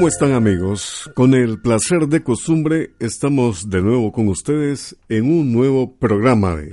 ¿Cómo están amigos? Con el placer de costumbre estamos de nuevo con ustedes en un nuevo programa de...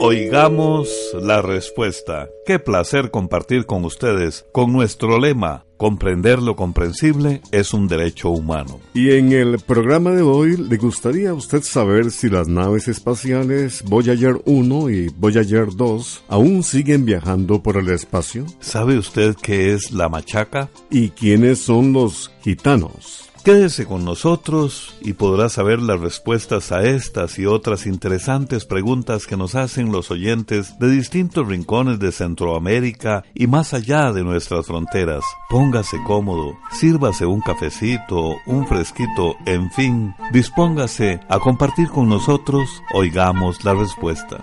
Oigamos la respuesta. Qué placer compartir con ustedes con nuestro lema, comprender lo comprensible es un derecho humano. Y en el programa de hoy le gustaría a usted saber si las naves espaciales Voyager 1 y Voyager 2 aún siguen viajando por el espacio. ¿Sabe usted qué es la machaca? ¿Y quiénes son los gitanos? Quédese con nosotros y podrá saber las respuestas a estas y otras interesantes preguntas que nos hacen los oyentes de distintos rincones de Centroamérica y más allá de nuestras fronteras. Póngase cómodo, sírvase un cafecito, un fresquito, en fin, dispóngase a compartir con nosotros, oigamos la respuesta.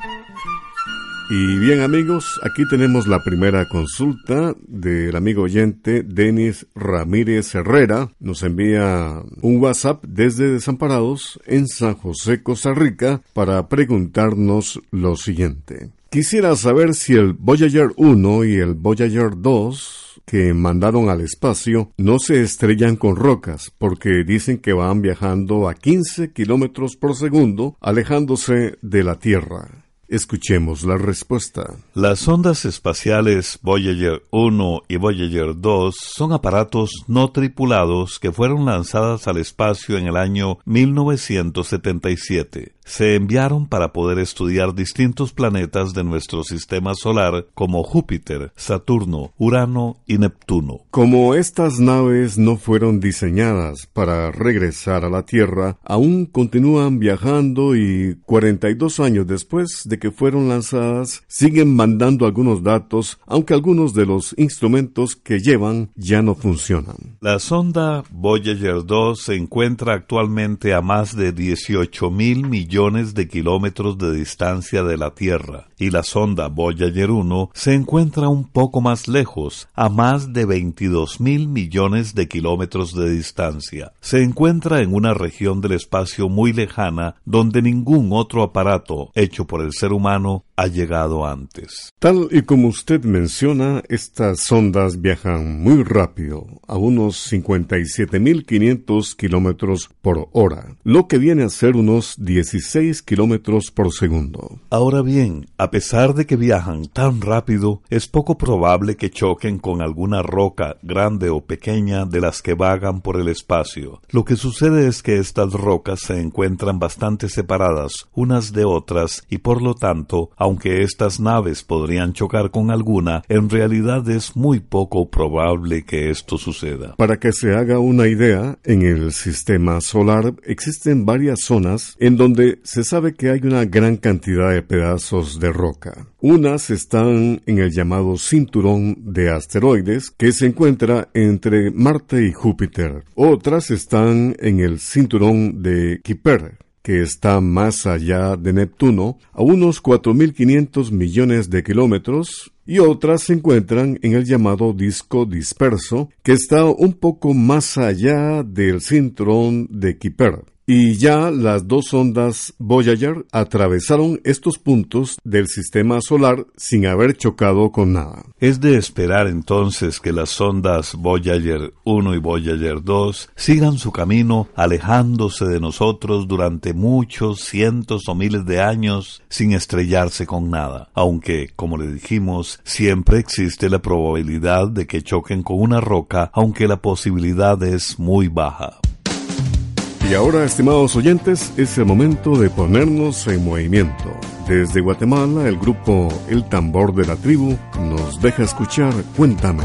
Y bien amigos, aquí tenemos la primera consulta del amigo oyente Denis Ramírez Herrera. Nos envía un WhatsApp desde Desamparados en San José, Costa Rica, para preguntarnos lo siguiente. Quisiera saber si el Voyager 1 y el Voyager 2 que mandaron al espacio no se estrellan con rocas porque dicen que van viajando a 15 kilómetros por segundo alejándose de la Tierra. Escuchemos la respuesta. Las ondas espaciales Voyager 1 y Voyager 2 son aparatos no tripulados que fueron lanzadas al espacio en el año 1977 se enviaron para poder estudiar distintos planetas de nuestro sistema solar como Júpiter, Saturno, Urano y Neptuno. Como estas naves no fueron diseñadas para regresar a la Tierra, aún continúan viajando y 42 años después de que fueron lanzadas siguen mandando algunos datos, aunque algunos de los instrumentos que llevan ya no funcionan. La sonda Voyager 2 se encuentra actualmente a más de 18 mil millones millones de kilómetros de distancia de la Tierra y la sonda Voyager 1 se encuentra un poco más lejos, a más de 22 mil millones de kilómetros de distancia. Se encuentra en una región del espacio muy lejana donde ningún otro aparato hecho por el ser humano ha llegado antes. Tal y como usted menciona, estas sondas viajan muy rápido, a unos 57.500 kilómetros por hora, lo que viene a ser unos 16 kilómetros por segundo. Ahora bien, a pesar de que viajan tan rápido, es poco probable que choquen con alguna roca grande o pequeña de las que vagan por el espacio. Lo que sucede es que estas rocas se encuentran bastante separadas unas de otras y por lo tanto aunque estas naves podrían chocar con alguna, en realidad es muy poco probable que esto suceda. Para que se haga una idea, en el sistema solar existen varias zonas en donde se sabe que hay una gran cantidad de pedazos de roca. Unas están en el llamado cinturón de asteroides que se encuentra entre Marte y Júpiter. Otras están en el cinturón de Kuiper que está más allá de Neptuno, a unos 4.500 millones de kilómetros, y otras se encuentran en el llamado disco disperso, que está un poco más allá del cinturón de Kuiper. Y ya las dos ondas Voyager atravesaron estos puntos del sistema solar sin haber chocado con nada. Es de esperar entonces que las ondas Voyager 1 y Voyager 2 sigan su camino alejándose de nosotros durante muchos cientos o miles de años sin estrellarse con nada, aunque, como le dijimos, siempre existe la probabilidad de que choquen con una roca, aunque la posibilidad es muy baja. Y ahora, estimados oyentes, es el momento de ponernos en movimiento. Desde Guatemala, el grupo El Tambor de la Tribu nos deja escuchar Cuéntame.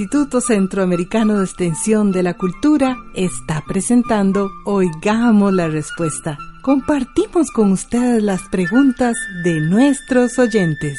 Instituto Centroamericano de Extensión de la Cultura está presentando Oigamos la Respuesta. Compartimos con ustedes las preguntas de nuestros oyentes.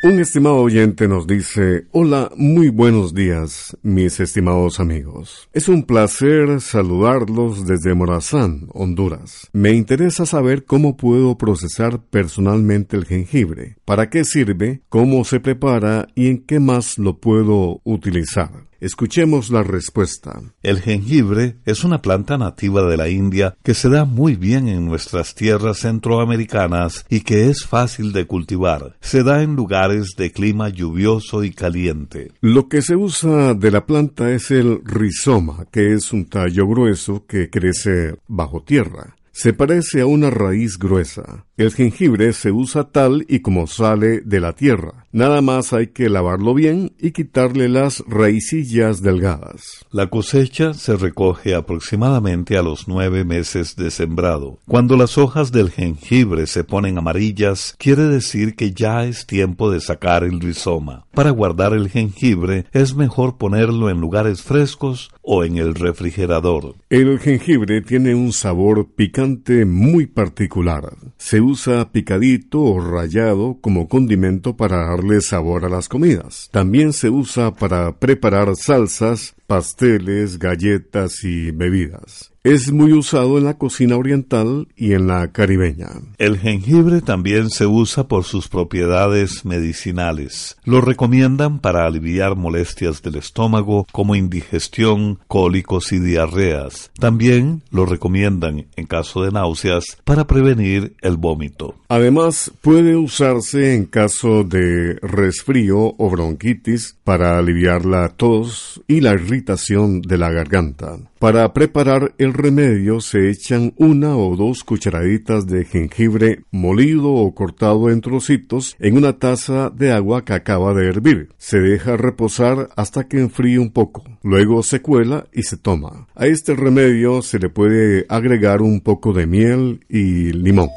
Un estimado oyente nos dice, hola, muy buenos días, mis estimados amigos. Es un placer saludarlos desde Morazán, Honduras. Me interesa saber cómo puedo procesar personalmente el jengibre, para qué sirve, cómo se prepara y en qué más lo puedo utilizar. Escuchemos la respuesta. El jengibre es una planta nativa de la India que se da muy bien en nuestras tierras centroamericanas y que es fácil de cultivar. Se da en lugares de clima lluvioso y caliente. Lo que se usa de la planta es el rizoma, que es un tallo grueso que crece bajo tierra. Se parece a una raíz gruesa. El jengibre se usa tal y como sale de la tierra. Nada más hay que lavarlo bien y quitarle las raicillas delgadas. La cosecha se recoge aproximadamente a los nueve meses de sembrado. Cuando las hojas del jengibre se ponen amarillas, quiere decir que ya es tiempo de sacar el rizoma. Para guardar el jengibre es mejor ponerlo en lugares frescos o en el refrigerador. El jengibre tiene un sabor picante muy particular. Se usa picadito o rallado como condimento para darle sabor a las comidas. También se usa para preparar salsas, pasteles, galletas y bebidas. Es muy usado en la cocina oriental y en la caribeña. El jengibre también se usa por sus propiedades medicinales. Lo recomiendan para aliviar molestias del estómago como indigestión, cólicos y diarreas. También lo recomiendan en caso de náuseas para prevenir el vómito. Además, puede usarse en caso de resfrío o bronquitis para aliviar la tos y la irritación de la garganta. Para preparar el remedio se echan una o dos cucharaditas de jengibre molido o cortado en trocitos en una taza de agua que acaba de hervir. Se deja reposar hasta que enfríe un poco. Luego se cuela y se toma. A este remedio se le puede agregar un poco de miel y limón.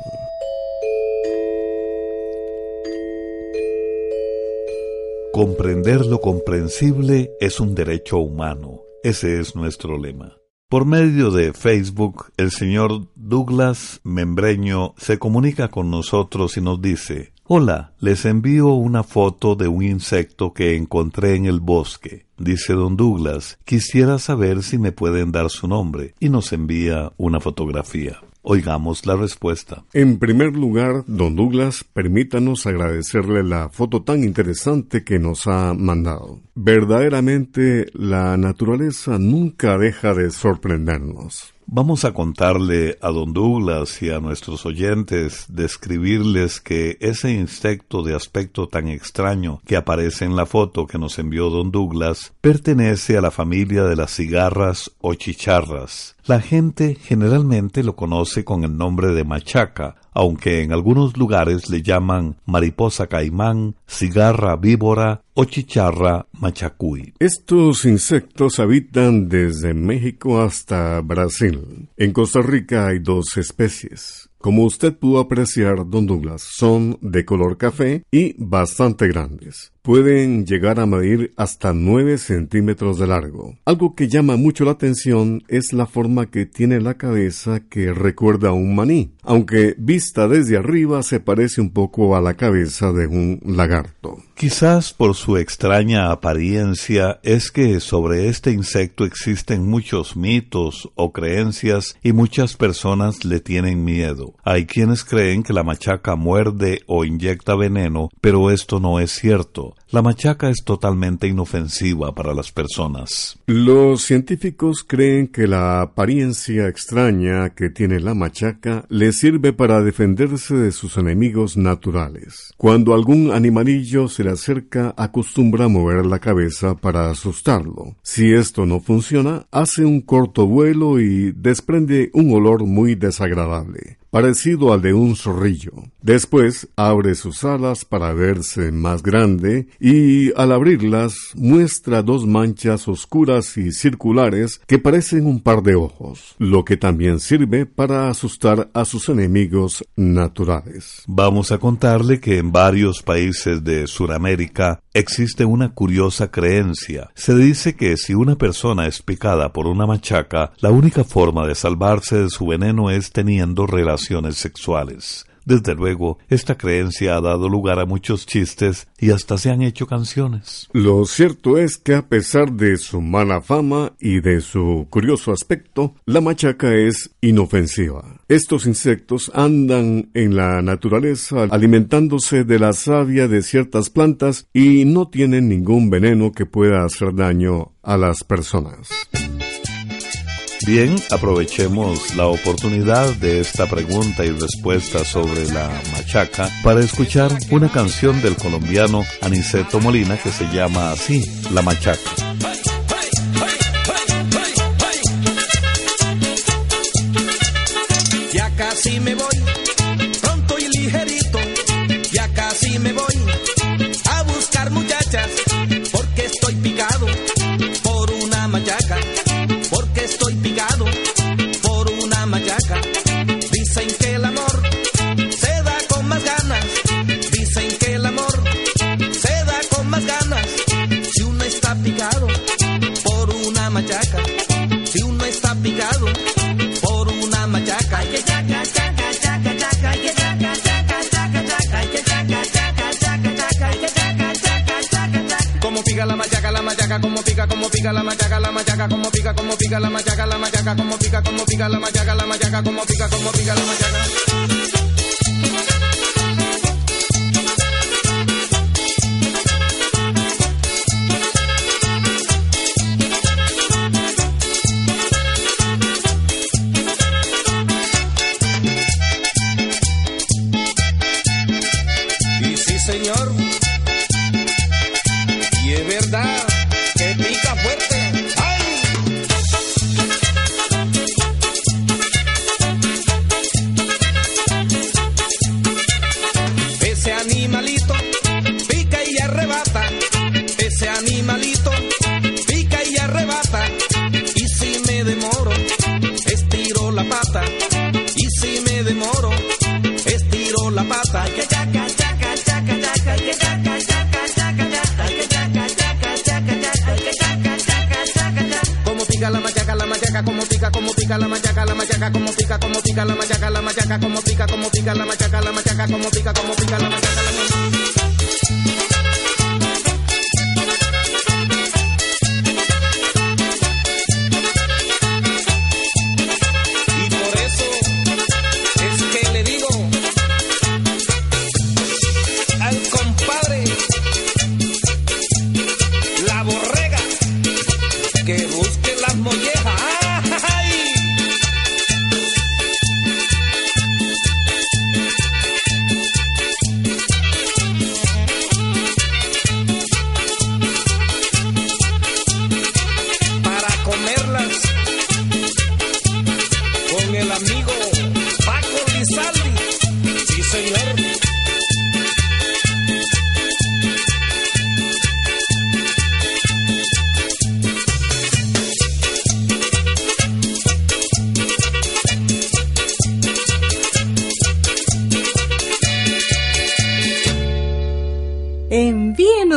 Comprender lo comprensible es un derecho humano ese es nuestro lema. Por medio de Facebook, el señor Douglas Membreño se comunica con nosotros y nos dice, Hola, les envío una foto de un insecto que encontré en el bosque. Dice don Douglas, quisiera saber si me pueden dar su nombre y nos envía una fotografía. Oigamos la respuesta. En primer lugar, don Douglas, permítanos agradecerle la foto tan interesante que nos ha mandado. Verdaderamente, la naturaleza nunca deja de sorprendernos. Vamos a contarle a don Douglas y a nuestros oyentes, describirles que ese insecto de aspecto tan extraño que aparece en la foto que nos envió don Douglas pertenece a la familia de las cigarras o chicharras. La gente generalmente lo conoce con el nombre de machaca, aunque en algunos lugares le llaman mariposa caimán, cigarra víbora o chicharra machacuy. Estos insectos habitan desde México hasta Brasil. En Costa Rica hay dos especies. Como usted pudo apreciar, don Douglas, son de color café y bastante grandes pueden llegar a medir hasta 9 centímetros de largo. Algo que llama mucho la atención es la forma que tiene la cabeza que recuerda a un maní, aunque vista desde arriba se parece un poco a la cabeza de un lagarto. Quizás por su extraña apariencia es que sobre este insecto existen muchos mitos o creencias y muchas personas le tienen miedo. Hay quienes creen que la machaca muerde o inyecta veneno, pero esto no es cierto. La machaca es totalmente inofensiva para las personas. Los científicos creen que la apariencia extraña que tiene la machaca le sirve para defenderse de sus enemigos naturales. Cuando algún animalillo se le acerca, acostumbra a mover la cabeza para asustarlo. Si esto no funciona, hace un corto vuelo y desprende un olor muy desagradable. Parecido al de un zorrillo. Después abre sus alas para verse más grande y al abrirlas muestra dos manchas oscuras y circulares que parecen un par de ojos, lo que también sirve para asustar a sus enemigos naturales. Vamos a contarle que en varios países de Sudamérica existe una curiosa creencia. Se dice que si una persona es picada por una machaca, la única forma de salvarse de su veneno es teniendo sexuales. Desde luego, esta creencia ha dado lugar a muchos chistes y hasta se han hecho canciones. Lo cierto es que a pesar de su mala fama y de su curioso aspecto, la machaca es inofensiva. Estos insectos andan en la naturaleza alimentándose de la savia de ciertas plantas y no tienen ningún veneno que pueda hacer daño a las personas. Bien, aprovechemos la oportunidad de esta pregunta y respuesta sobre la machaca para escuchar una canción del colombiano Aniceto Molina que se llama así, La Machaca. como pica la machaca, la machaca, como pica, como pica la machaca, la machaca.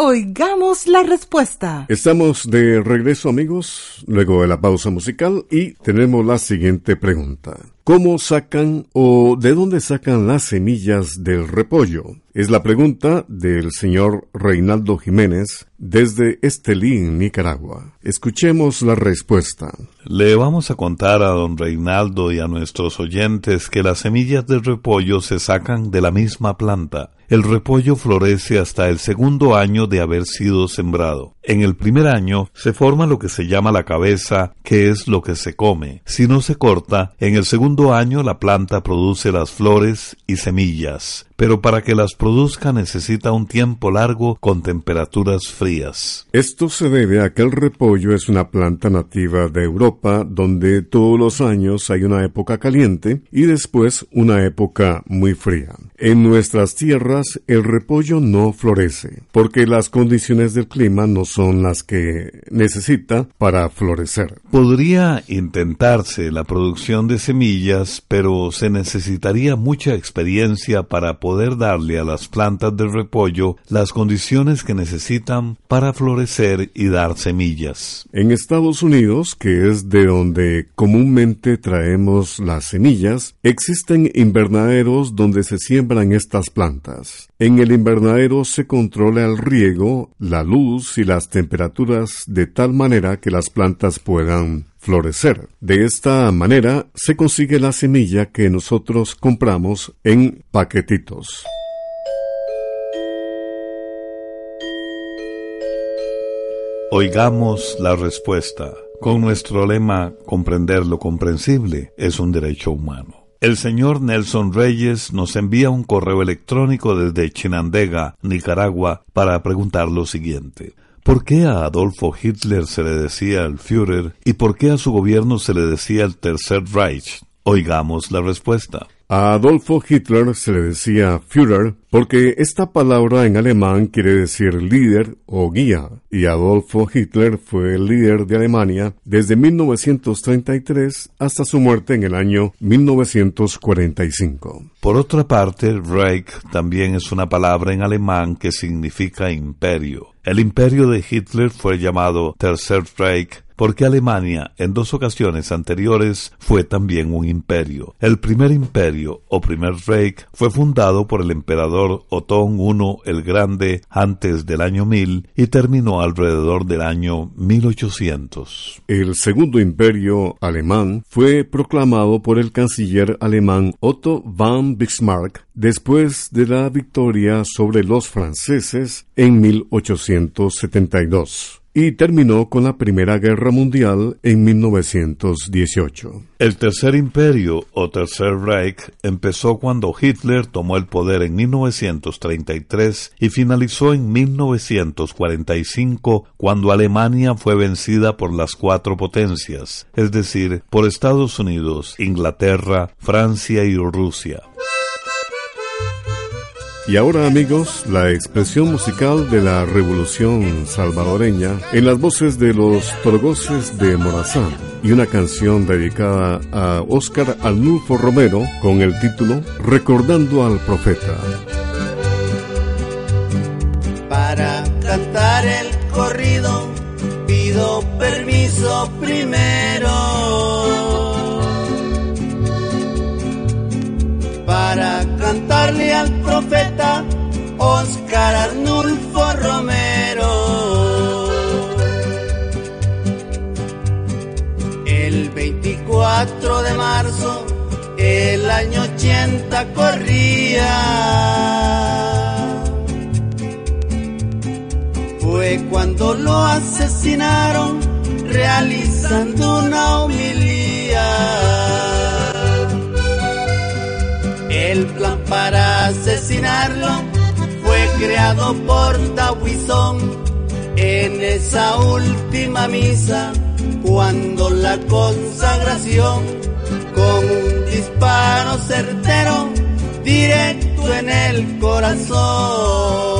Oigamos la Respuesta. Estamos de regreso amigos, luego de la pausa musical y tenemos la siguiente pregunta. ¿Cómo sacan o de dónde sacan las semillas del repollo? Es la pregunta del señor Reinaldo Jiménez desde Estelín, Nicaragua. Escuchemos la respuesta. Le vamos a contar a don Reinaldo y a nuestros oyentes que las semillas del repollo se sacan de la misma planta. El repollo florece hasta el segundo año de haber sido sembrado. En el primer año se forma lo que se llama la cabeza, que es lo que se come. Si no se corta, en el segundo año la planta produce las flores y semillas pero para que las produzca necesita un tiempo largo con temperaturas frías. Esto se debe a que el repollo es una planta nativa de Europa donde todos los años hay una época caliente y después una época muy fría. En nuestras tierras el repollo no florece porque las condiciones del clima no son las que necesita para florecer. Podría intentarse la producción de semillas, pero se necesitaría mucha experiencia para poder darle a las plantas del repollo las condiciones que necesitan para florecer y dar semillas. En Estados Unidos, que es de donde comúnmente traemos las semillas, existen invernaderos donde se siembran estas plantas. En el invernadero se controla el riego, la luz y las temperaturas de tal manera que las plantas puedan florecer. De esta manera se consigue la semilla que nosotros compramos en paquetitos. Oigamos la respuesta. Con nuestro lema Comprender lo comprensible es un derecho humano. El señor Nelson Reyes nos envía un correo electrónico desde Chinandega, Nicaragua, para preguntar lo siguiente. ¿Por qué a Adolfo Hitler se le decía el Führer y por qué a su gobierno se le decía el Tercer Reich? Oigamos la respuesta. A Adolfo Hitler se le decía Führer porque esta palabra en alemán quiere decir líder o guía, y Adolfo Hitler fue el líder de Alemania desde 1933 hasta su muerte en el año 1945. Por otra parte, Reich también es una palabra en alemán que significa imperio. El imperio de Hitler fue llamado Tercer Reich porque Alemania en dos ocasiones anteriores fue también un imperio. El primer imperio o primer Reich fue fundado por el emperador Otón I el Grande antes del año 1000 y terminó alrededor del año 1800. El segundo imperio alemán fue proclamado por el canciller alemán Otto von Bismarck después de la victoria sobre los franceses en 1872 y terminó con la Primera Guerra Mundial en 1918. El Tercer Imperio o Tercer Reich empezó cuando Hitler tomó el poder en 1933 y finalizó en 1945 cuando Alemania fue vencida por las cuatro potencias, es decir, por Estados Unidos, Inglaterra, Francia y Rusia. Y ahora amigos, la expresión musical de la revolución salvadoreña en las voces de los Torgoces de Morazán y una canción dedicada a Óscar Arnulfo Romero con el título Recordando al Profeta. Para cantar el corrido pido permiso primero. Para cantarle al profeta Oscar Arnulfo Romero. El 24 de marzo, el año 80 corría. Fue cuando lo asesinaron realizando una humilía. Para asesinarlo fue creado por Tahuizón en esa última misa, cuando la consagración con un disparo certero directo en el corazón.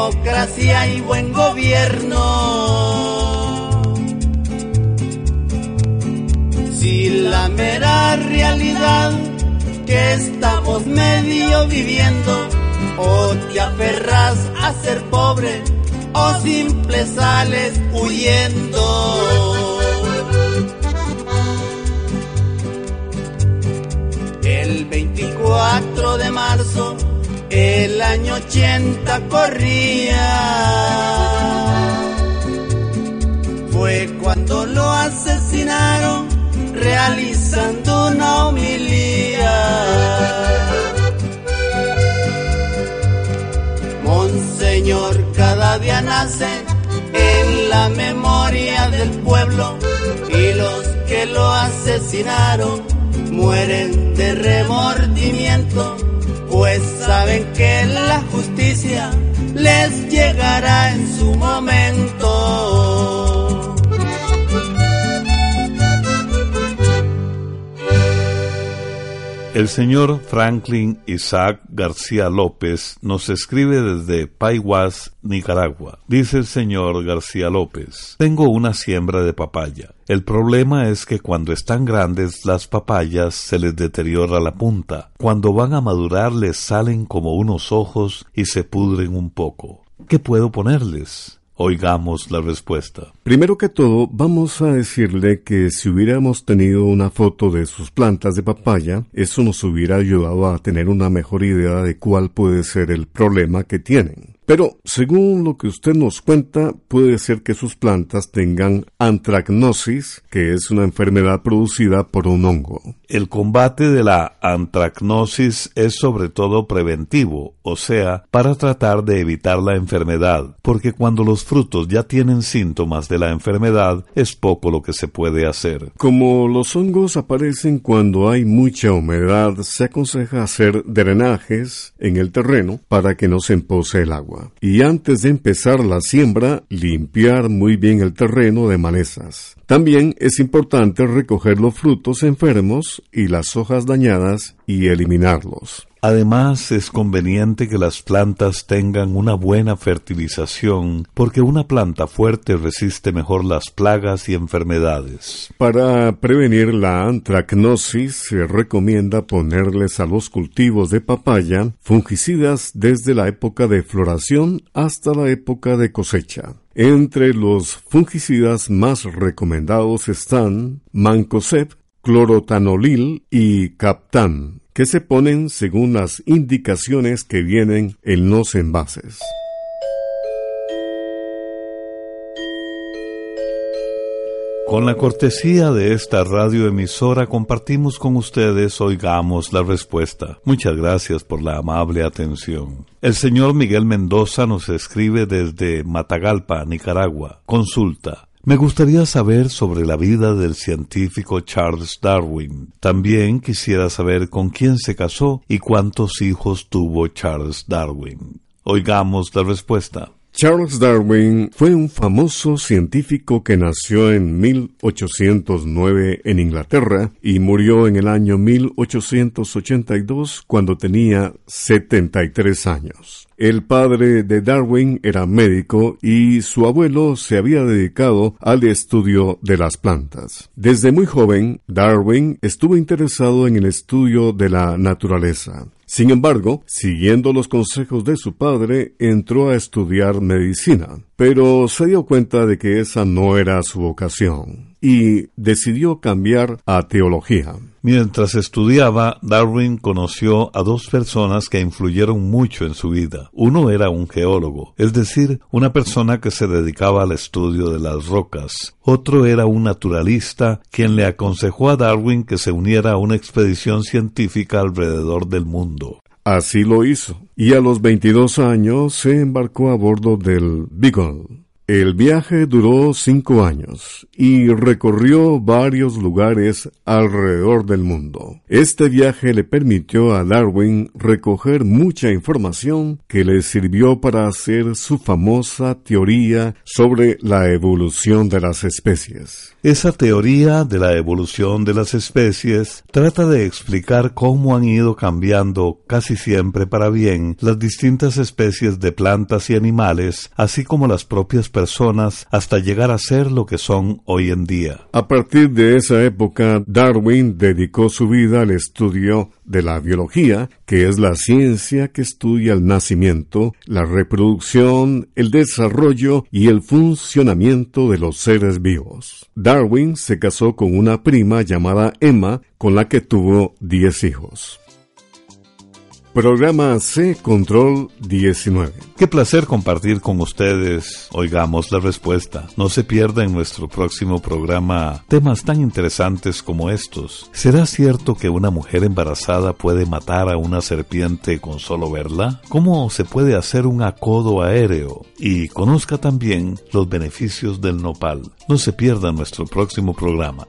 democracia y buen gobierno. Si la mera realidad que estamos medio viviendo, o te aferras a ser pobre, o simple sales huyendo. El 24 de marzo el año 80 corría. Fue cuando lo asesinaron realizando una homilía. Monseñor cada día nace en la memoria del pueblo y los que lo asesinaron mueren de remordimiento, pues saben que la justicia les llegará en su momento. El señor Franklin Isaac García López nos escribe desde Paiwas, Nicaragua. Dice el señor García López, tengo una siembra de papaya. El problema es que cuando están grandes las papayas se les deteriora la punta. Cuando van a madurar les salen como unos ojos y se pudren un poco. ¿Qué puedo ponerles? Oigamos la respuesta. Primero que todo, vamos a decirle que si hubiéramos tenido una foto de sus plantas de papaya, eso nos hubiera ayudado a tener una mejor idea de cuál puede ser el problema que tienen. Pero, según lo que usted nos cuenta, puede ser que sus plantas tengan antracnosis, que es una enfermedad producida por un hongo. El combate de la antracnosis es sobre todo preventivo, o sea, para tratar de evitar la enfermedad, porque cuando los frutos ya tienen síntomas de la enfermedad, es poco lo que se puede hacer. Como los hongos aparecen cuando hay mucha humedad, se aconseja hacer drenajes en el terreno para que no se empose el agua y antes de empezar la siembra limpiar muy bien el terreno de malezas. También es importante recoger los frutos enfermos y las hojas dañadas y eliminarlos. Además, es conveniente que las plantas tengan una buena fertilización, porque una planta fuerte resiste mejor las plagas y enfermedades. Para prevenir la antracnosis, se recomienda ponerles a los cultivos de papaya fungicidas desde la época de floración hasta la época de cosecha. Entre los fungicidas más recomendados están Mancozeb, clorotanolil y Captan que se ponen según las indicaciones que vienen en los envases. Con la cortesía de esta radioemisora compartimos con ustedes Oigamos la Respuesta. Muchas gracias por la amable atención. El señor Miguel Mendoza nos escribe desde Matagalpa, Nicaragua. Consulta. Me gustaría saber sobre la vida del científico Charles Darwin. También quisiera saber con quién se casó y cuántos hijos tuvo Charles Darwin. Oigamos la respuesta. Charles Darwin fue un famoso científico que nació en 1809 en Inglaterra y murió en el año 1882 cuando tenía 73 años. El padre de Darwin era médico y su abuelo se había dedicado al estudio de las plantas. Desde muy joven, Darwin estuvo interesado en el estudio de la naturaleza. Sin embargo, siguiendo los consejos de su padre, entró a estudiar medicina, pero se dio cuenta de que esa no era su vocación y decidió cambiar a teología. Mientras estudiaba, Darwin conoció a dos personas que influyeron mucho en su vida. Uno era un geólogo, es decir, una persona que se dedicaba al estudio de las rocas. Otro era un naturalista, quien le aconsejó a Darwin que se uniera a una expedición científica alrededor del mundo. Así lo hizo, y a los 22 años se embarcó a bordo del Beagle el viaje duró cinco años y recorrió varios lugares alrededor del mundo. Este viaje le permitió a Darwin recoger mucha información que le sirvió para hacer su famosa teoría sobre la evolución de las especies. Esa teoría de la evolución de las especies trata de explicar cómo han ido cambiando casi siempre para bien las distintas especies de plantas y animales, así como las propias personas, hasta llegar a ser lo que son hoy en día. A partir de esa época, Darwin dedicó su vida al estudio de la biología, que es la ciencia que estudia el nacimiento, la reproducción, el desarrollo y el funcionamiento de los seres vivos. Darwin se casó con una prima llamada Emma, con la que tuvo diez hijos. Programa C Control 19. Qué placer compartir con ustedes. Oigamos la respuesta. No se pierda en nuestro próximo programa temas tan interesantes como estos. ¿Será cierto que una mujer embarazada puede matar a una serpiente con solo verla? ¿Cómo se puede hacer un acodo aéreo? Y conozca también los beneficios del nopal. No se pierda nuestro próximo programa.